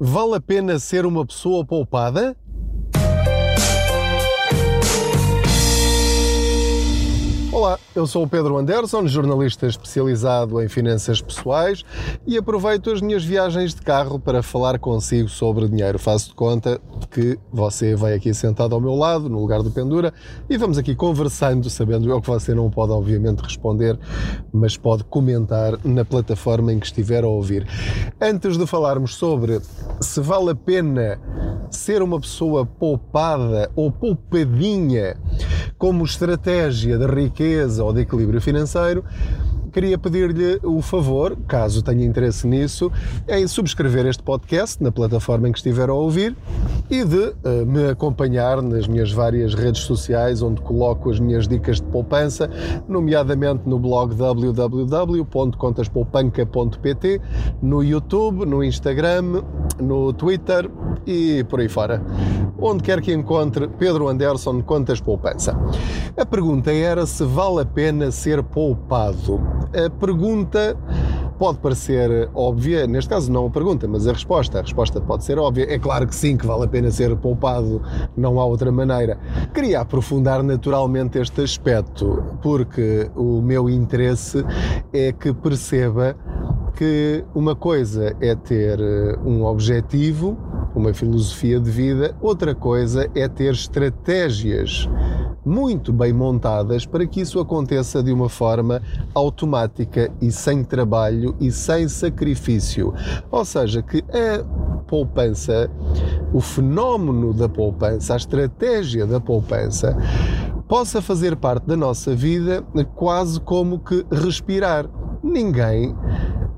Vale a pena ser uma pessoa poupada? Olá, eu sou o Pedro Anderson, jornalista especializado em finanças pessoais e aproveito as minhas viagens de carro para falar consigo sobre dinheiro. Faço de conta que você vai aqui sentado ao meu lado, no lugar do Pendura, e vamos aqui conversando, sabendo eu que você não pode, obviamente, responder, mas pode comentar na plataforma em que estiver a ouvir. Antes de falarmos sobre se vale a pena ser uma pessoa poupada ou poupadinha como estratégia de riqueza ou de equilíbrio financeiro, queria pedir-lhe o favor, caso tenha interesse nisso, em subscrever este podcast na plataforma em que estiver a ouvir e de uh, me acompanhar nas minhas várias redes sociais onde coloco as minhas dicas de poupança, nomeadamente no blog www.contaspoupanca.pt, no YouTube, no Instagram, no Twitter e por aí fora. Onde quer que encontre Pedro Anderson Contas Poupança. A pergunta era se vale a pena ser poupado. A pergunta pode parecer óbvia, neste caso não a pergunta, mas a resposta. A resposta pode ser óbvia. É claro que sim, que vale a pena ser poupado, não há outra maneira. Queria aprofundar naturalmente este aspecto, porque o meu interesse é que perceba que uma coisa é ter eh, um objetivo, uma filosofia de vida, outra coisa é ter estratégias muito bem montadas para que isso aconteça de uma forma automática e sem trabalho e sem sacrifício. Ou seja, que a poupança, o fenómeno da poupança, a estratégia da poupança, possa fazer parte da nossa vida quase como que respirar. Ninguém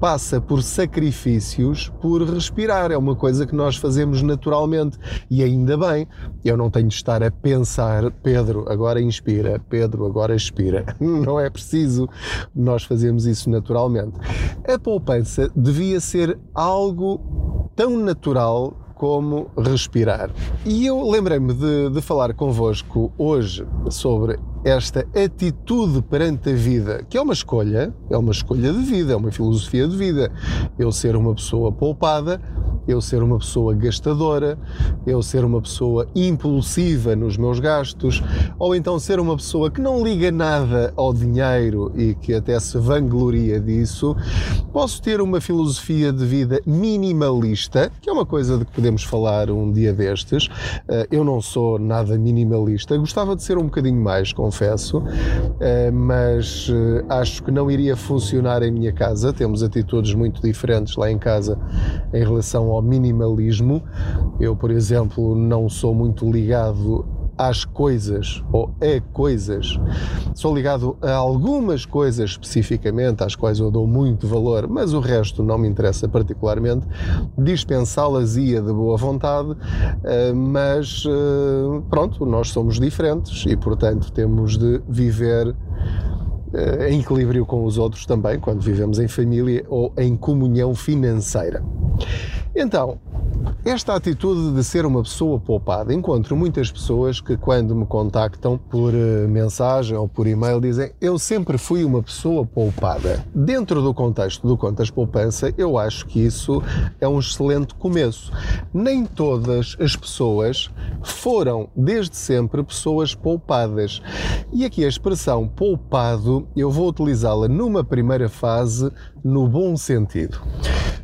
passa por sacrifícios por respirar. É uma coisa que nós fazemos naturalmente. E ainda bem, eu não tenho de estar a pensar, Pedro, agora inspira, Pedro, agora expira. Não é preciso. Nós fazemos isso naturalmente. A poupança devia ser algo tão natural como respirar. E eu lembrei-me de, de, falar convosco hoje sobre esta atitude perante a vida, que é uma escolha, é uma escolha de vida, é uma filosofia de vida. Eu ser uma pessoa poupada eu ser uma pessoa gastadora, eu ser uma pessoa impulsiva nos meus gastos, ou então ser uma pessoa que não liga nada ao dinheiro e que até se vangloria disso. Posso ter uma filosofia de vida minimalista, que é uma coisa de que podemos falar um dia destes. Eh, eu não sou nada minimalista, gostava de ser um bocadinho mais, confesso, eh, mas eh, acho que não iria funcionar em minha casa. Temos atitudes muito diferentes lá em casa em relação ao minimalismo. Eu, por exemplo, não sou muito ligado às coisas ou a coisas. Sou ligado a algumas coisas especificamente, às quais eu dou muito valor, mas o resto não me interessa particularmente. Dispensá-las ia de boa vontade, eh, mas eh, pronto, nós somos diferentes e, portanto, temos de viver eh, em equilíbrio com os outros também, quando vivemos em família ou em comunhão financeira. Então, esta atitude de ser uma pessoa poupada, encontro muitas pessoas que, quando me contactam por eh, mensagem ou por e-mail, dizem eu sempre fui uma pessoa poupada. Dentro do contexto do Contas Poupança, eu acho que isso é um excelente começo. Nem todas as pessoas foram, desde sempre, pessoas poupadas. E aqui a expressão poupado, eu vou utilizá-la numa primeira fase no bom sentido.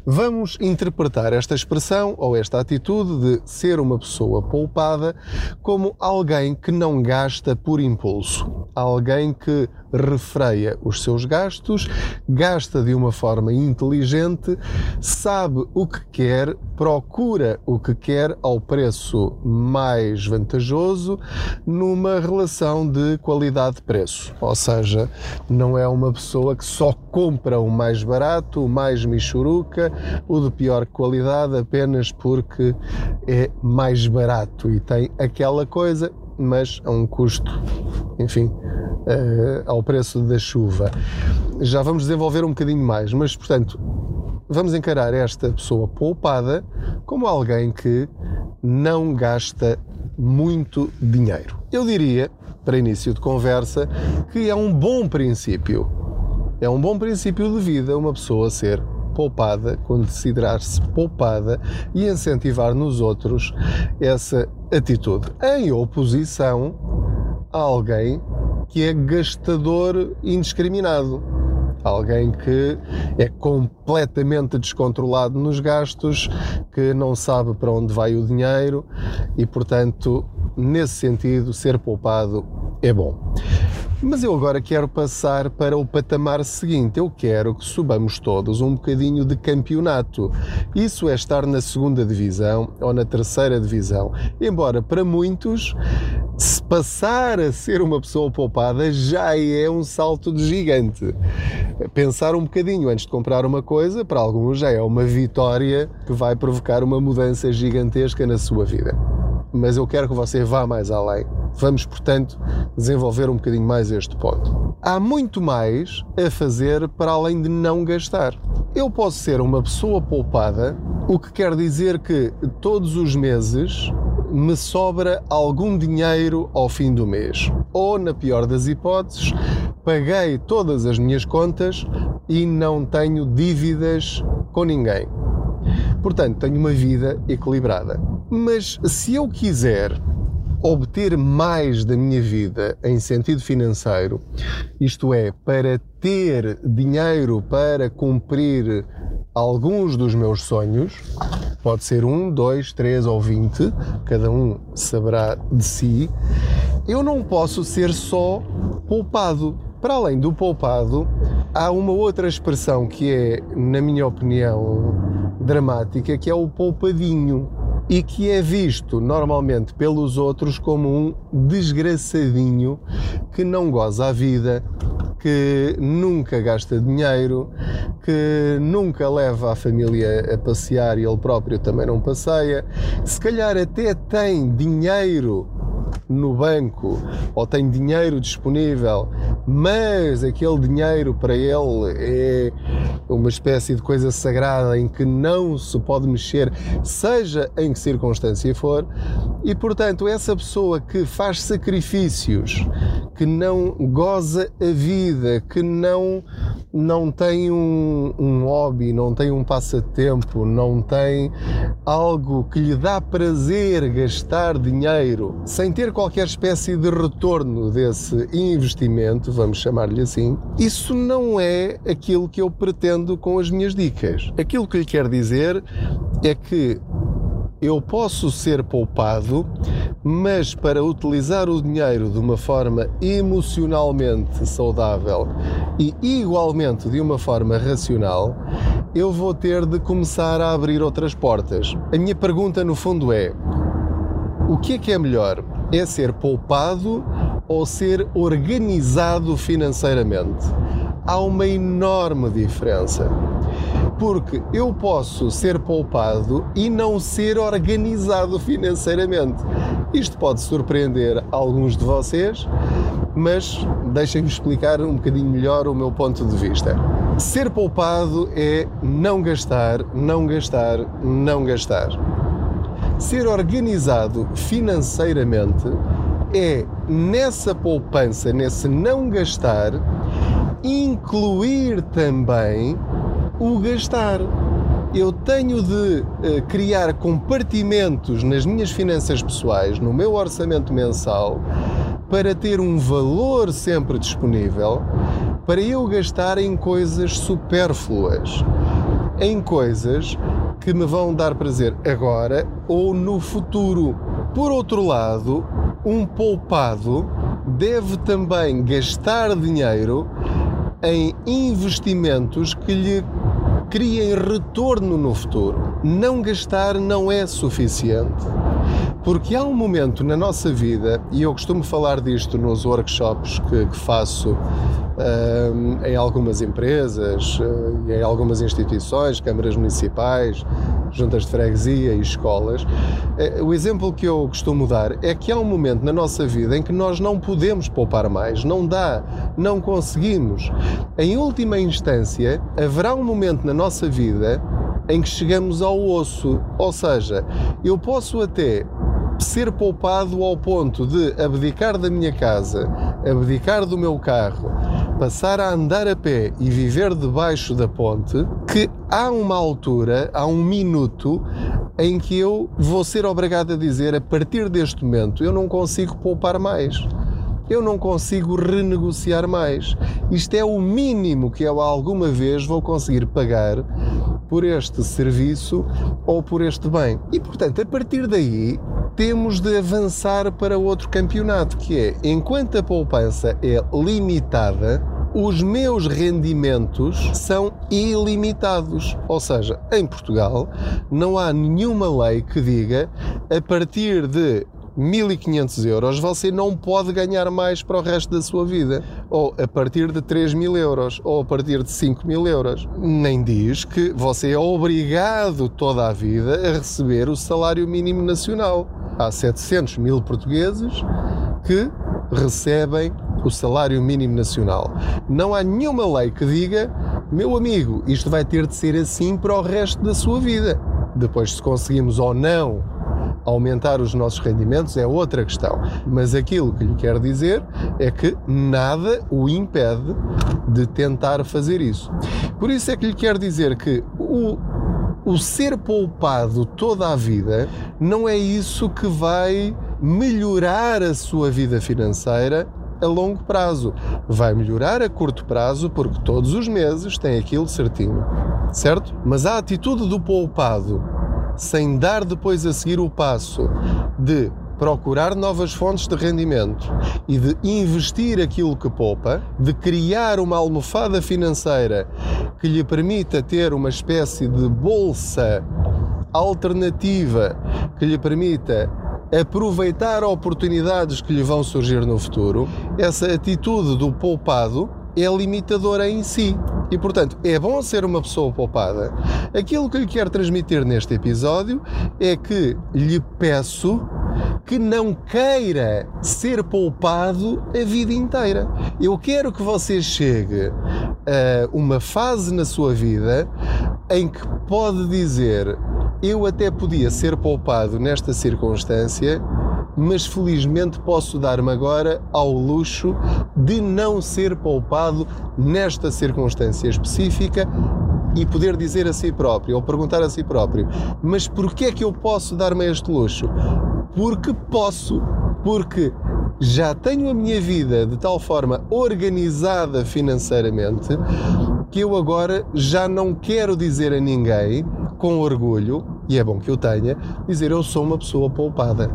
Vamos interpretar esta expressão ou esta atitude de ser uma pessoa poupada como alguém que não gasta por impulso, alguém que refreia os seus gastos, gasta de uma forma inteligente, sabe o que quer, procura o que quer ao preço mais vantajoso numa relação de qualidade-preço. Ou seja, não é uma pessoa que só compra o mais barato, o mais michuruca, o de pior qualidade apenas porque é mais barato e tem aquela coisa, mas a um custo, enfim, uh, ao preço da chuva. Já vamos desenvolver um bocadinho mais, mas portanto, vamos encarar esta pessoa poupada como alguém que não gasta muito dinheiro. Eu diria, para início de conversa, que é um bom princípio. É um bom princípio de vida uma pessoa ser poupada, considerar-se poupada e incentivar nos outros essa atitude, em oposição a alguém que é gastador indiscriminado. Alguém que é completamente descontrolado nos gastos, que não sabe para onde vai o dinheiro e, portanto, nesse sentido, ser poupado é bom. Mas eu agora quero passar para o patamar seguinte. Eu quero que subamos todos um bocadinho de campeonato. Isso é estar na segunda divisão ou na terceira divisão. Embora para muitos, se passar a ser uma pessoa poupada já é um salto de gigante. Pensar um bocadinho antes de comprar uma coisa, para alguns já é uma vitória que vai provocar uma mudança gigantesca na sua vida. Mas eu quero que você vá mais além Vamos, portanto, desenvolver um bocadinho mais este ponto. Há muito mais a fazer para além de não gastar. Eu posso ser uma pessoa poupada, o que quer dizer que todos os meses me sobra algum dinheiro ao fim do mês. Ou, na pior das hipóteses, paguei todas as minhas contas e não tenho dívidas com ninguém. Portanto, tenho uma vida equilibrada. Mas se eu quiser obter mais da minha vida em sentido financeiro, isto é, para ter dinheiro para cumprir alguns dos meus sonhos, pode ser um, dois, três ou vinte, cada um saberá de si, eu não posso ser só poupado. Para além do poupado, há uma outra expressão que é, na minha opinião, dramática, que é o poupadinho e que é visto normalmente pelos outros como um desgraçadinho que não goza a vida, que nunca gasta dinheiro, que nunca leva a família a passear e ele próprio também não passeia, se calhar até tem dinheiro no banco ou tem dinheiro disponível, mas aquele dinheiro para ele é uma espécie de coisa sagrada em que não se pode mexer, seja em que circunstância for, e portanto, essa pessoa que faz sacrifícios, que não goza a vida, que não, não tem um, um hobby, não tem um passatempo, não tem algo que lhe dá prazer gastar dinheiro sem ter qualquer espécie de retorno desse investimento, vamos chamar-lhe assim, isso não é aquilo que eu pretendo com as minhas dicas. Aquilo que lhe quero dizer é que eu posso ser poupado, mas para utilizar o dinheiro de uma forma emocionalmente saudável e igualmente de uma forma racional, eu vou ter de começar a abrir outras portas. A minha pergunta no fundo é: o que é que é melhor? É ser poupado ou ser organizado financeiramente? Há uma enorme diferença porque eu posso ser poupado e não ser organizado financeiramente. Isto pode surpreender alguns de vocês, mas deixem-me explicar um bocadinho melhor o meu ponto de vista. Ser poupado é não gastar, não gastar, não gastar. Ser organizado financeiramente é nessa poupança, nesse não gastar, incluir também o gastar. Eu tenho de uh, criar compartimentos nas minhas finanças pessoais, no meu orçamento mensal, para ter um valor sempre disponível para eu gastar em coisas supérfluas, em coisas que me vão dar prazer agora ou no futuro. Por outro lado, um poupado deve também gastar dinheiro em investimentos que lhe criem retorno no futuro. Não gastar não é suficiente. Porque há um momento na nossa vida, e eu costumo falar disto nos workshops que, que faço em algumas empresas, eh, em algumas instituições, câmaras municipais, juntas de freguesia e escolas. Eh, o exemplo que eu costumo dar é que há um momento na nossa vida em que nós não podemos poupar mais, não dá, não conseguimos. Em última instância, haverá um momento na nossa vida em que chegamos ao osso, ou seja, eu posso até ser poupado ao ponto de abdicar da minha casa, abdicar do meu carro, passar a andar a pé e viver debaixo da ponte, que há uma altura, há um minuto em que eu vou ser obrigado a dizer a partir deste momento eu não consigo poupar mais. Eu não consigo renegociar mais. Isto é o mínimo que eu alguma vez vou conseguir pagar por este serviço ou por este bem. E portanto, a partir daí, temos de avançar para outro campeonato, que é enquanto a poupança é limitada, os meus rendimentos são ilimitados. Ou seja, em Portugal não há nenhuma lei que diga a partir de 1500 euros você não pode ganhar mais para o resto da sua vida. Ou a partir de 3 mil euros, ou a partir de 5 mil euros. Nem diz que você é obrigado toda a vida a receber o salário mínimo nacional. Há 700 mil portugueses que recebem o salário mínimo nacional. Não há nenhuma lei que diga, meu amigo, isto vai ter de ser assim para o resto da sua vida. Depois, se conseguimos ou não aumentar os nossos rendimentos, é outra questão. Mas aquilo que lhe quero dizer é que nada o impede de tentar fazer isso. Por isso é que lhe quero dizer que o o ser poupado toda a vida não é isso que vai melhorar a sua vida financeira a longo prazo. Vai melhorar a curto prazo porque todos os meses tem aquilo certinho, certo? Mas a atitude do poupado, sem dar depois a seguir o passo de procurar novas fontes de rendimento e de investir aquilo que poupa, de criar uma almofada financeira que lhe permita ter uma espécie de bolsa alternativa que lhe permita aproveitar oportunidades que lhe vão surgir no futuro, essa atitude do poupado é limitadora em si. E portanto, é bom ser uma pessoa poupada. Aquilo que lhe quero transmitir neste episódio é que lhe peço que não queira ser poupado a vida inteira. Eu quero que você chegue a uma fase na sua vida em que pode dizer: Eu até podia ser poupado nesta circunstância, mas felizmente posso dar-me agora ao luxo de não ser poupado nesta circunstância específica e poder dizer a si próprio ou perguntar a si próprio: Mas porquê é que eu posso dar-me este luxo? porque posso, porque já tenho a minha vida de tal forma organizada financeiramente que eu agora já não quero dizer a ninguém com orgulho, e é bom que eu tenha, dizer eu sou uma pessoa poupada.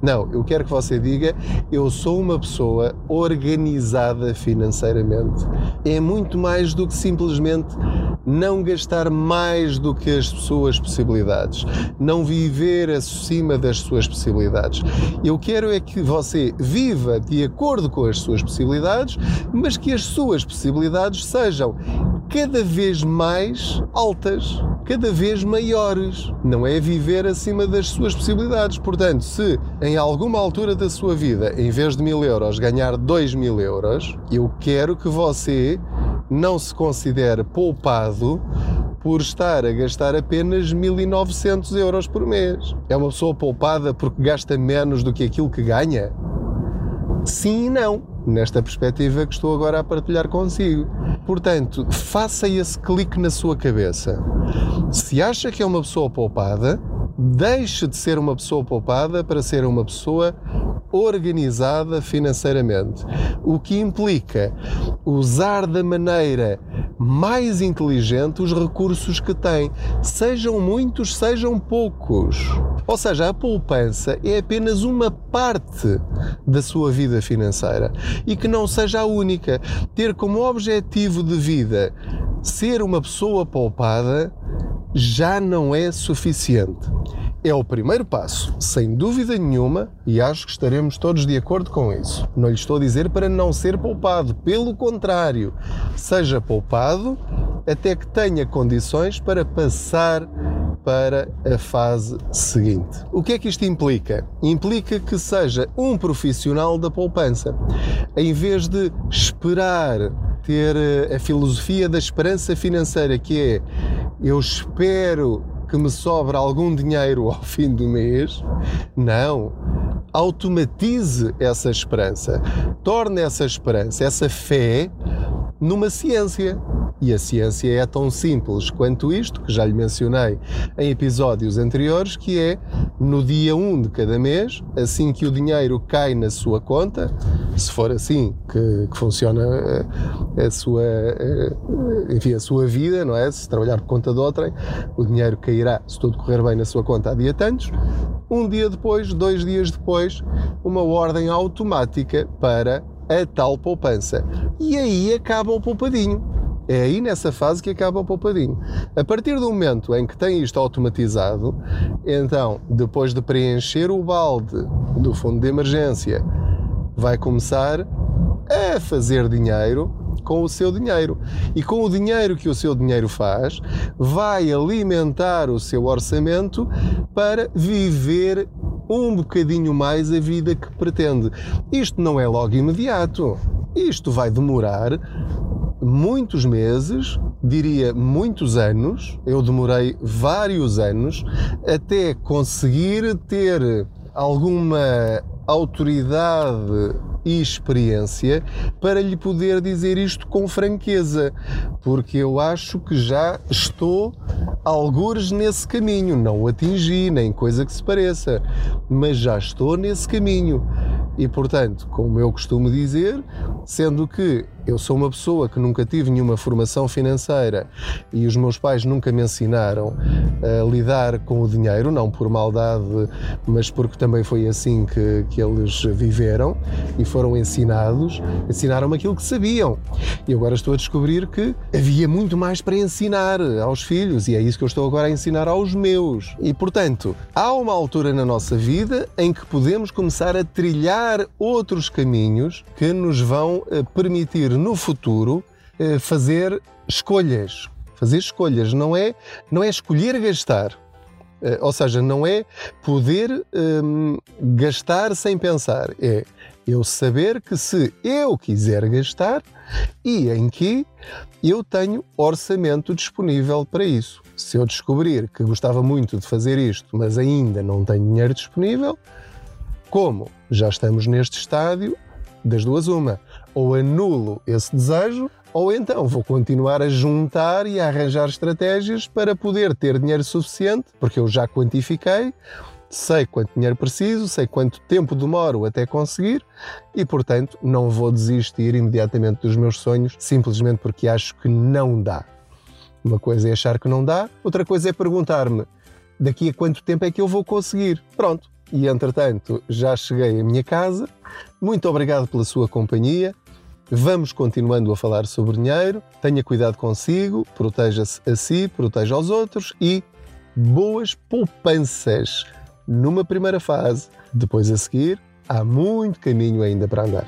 Não, eu quero que você diga eu sou uma pessoa organizada financeiramente. É muito mais do que simplesmente não gastar mais do que as suas possibilidades, não viver acima das suas possibilidades. Eu quero é que você viva de acordo com as suas possibilidades, mas que as suas possibilidades sejam cada vez mais altas, cada vez maiores. Não é viver acima das suas possibilidades. Portanto, se em alguma altura da sua vida, em vez de mil euros, ganhar dois mil euros, eu quero que você não se considere poupado por estar a gastar apenas 1.900 euros por mês. É uma pessoa poupada porque gasta menos do que aquilo que ganha? Sim e não, nesta perspectiva que estou agora a partilhar consigo. Portanto, faça esse clique na sua cabeça. Se acha que é uma pessoa poupada, deixe de ser uma pessoa poupada para ser uma pessoa organizada financeiramente, o que implica usar da maneira mais inteligente os recursos que tem, sejam muitos, sejam poucos. Ou seja, a poupança é apenas uma parte da sua vida financeira e que não seja a única. Ter como objetivo de vida ser uma pessoa poupada já não é suficiente é o primeiro passo, sem dúvida nenhuma, e acho que estaremos todos de acordo com isso. Não lhe estou a dizer para não ser poupado, pelo contrário, seja poupado até que tenha condições para passar para a fase seguinte. O que é que isto implica? Implica que seja um profissional da poupança. Em vez de esperar ter eh, a filosofia da esperança financeira, que é eu espero que me sobra algum dinheiro ao fim do mês. Não. Automatize essa esperança. Torne essa esperança, essa fé, numa ciência. E a ciência é tão simples quanto isto, que já lhe mencionei em episódios anteriores, que é no dia 1 de cada mês, assim que o dinheiro cai na sua conta, se for assim que, que funciona a, a sua, a, enfim, a sua vida, não é? Se trabalhar por conta de outrem, o dinheiro cairá, se tudo correr bem na sua conta, há dia tantos. Um dia depois, dois dias depois, uma ordem automática para a tal poupança. E aí acaba o poupadinho. É aí nessa fase que acaba o poupadinho. A partir do momento em que tem isto automatizado, então, depois de preencher o balde do fundo de emergência, vai começar a fazer dinheiro com o seu dinheiro. E com o dinheiro que o seu dinheiro faz, vai alimentar o seu orçamento para viver um bocadinho mais a vida que pretende. Isto não é logo imediato. Isto vai demorar muitos meses, diria muitos anos. Eu demorei vários anos até conseguir ter alguma autoridade e experiência para lhe poder dizer isto com franqueza, porque eu acho que já estou algures nesse caminho, não o atingi, nem coisa que se pareça, mas já estou nesse caminho. E portanto, como eu costumo dizer, sendo que eu sou uma pessoa que nunca tive nenhuma formação financeira e os meus pais nunca me ensinaram a lidar com o dinheiro, não por maldade, mas porque também foi assim que, que eles viveram e foram ensinados, ensinaram-me aquilo que sabiam. E agora estou a descobrir que havia muito mais para ensinar aos filhos e é isso que eu estou agora a ensinar aos meus. E portanto, há uma altura na nossa vida em que podemos começar a trilhar outros caminhos que nos vão eh, permitir no futuro eh, fazer escolhas. Fazer escolhas não é, não é escolher gastar. Eh, ou seja, não é poder hum, gastar sem pensar. É eu saber que se eu quiser gastar e em que eu tenho orçamento disponível para isso. Se eu descobrir que gostava muito de fazer isto, mas ainda não tenho dinheiro disponível, como já estamos neste estádio, das duas uma, ou anulo esse desejo, ou então vou continuar a juntar e a arranjar estratégias para poder ter dinheiro suficiente, porque eu já quantifiquei, sei quanto dinheiro preciso, sei quanto tempo demoro até conseguir e, portanto, não vou desistir imediatamente dos meus sonhos simplesmente porque acho que não dá. Uma coisa é achar que não dá, outra coisa é perguntar-me daqui a quanto tempo é que eu vou conseguir. Pronto. E entretanto, já cheguei à minha casa. Muito obrigado pela sua companhia. Vamos continuando a falar sobre dinheiro. Tenha cuidado consigo, proteja-se a si, proteja aos outros e boas poupanças numa primeira fase. Depois a seguir, há muito caminho ainda para andar.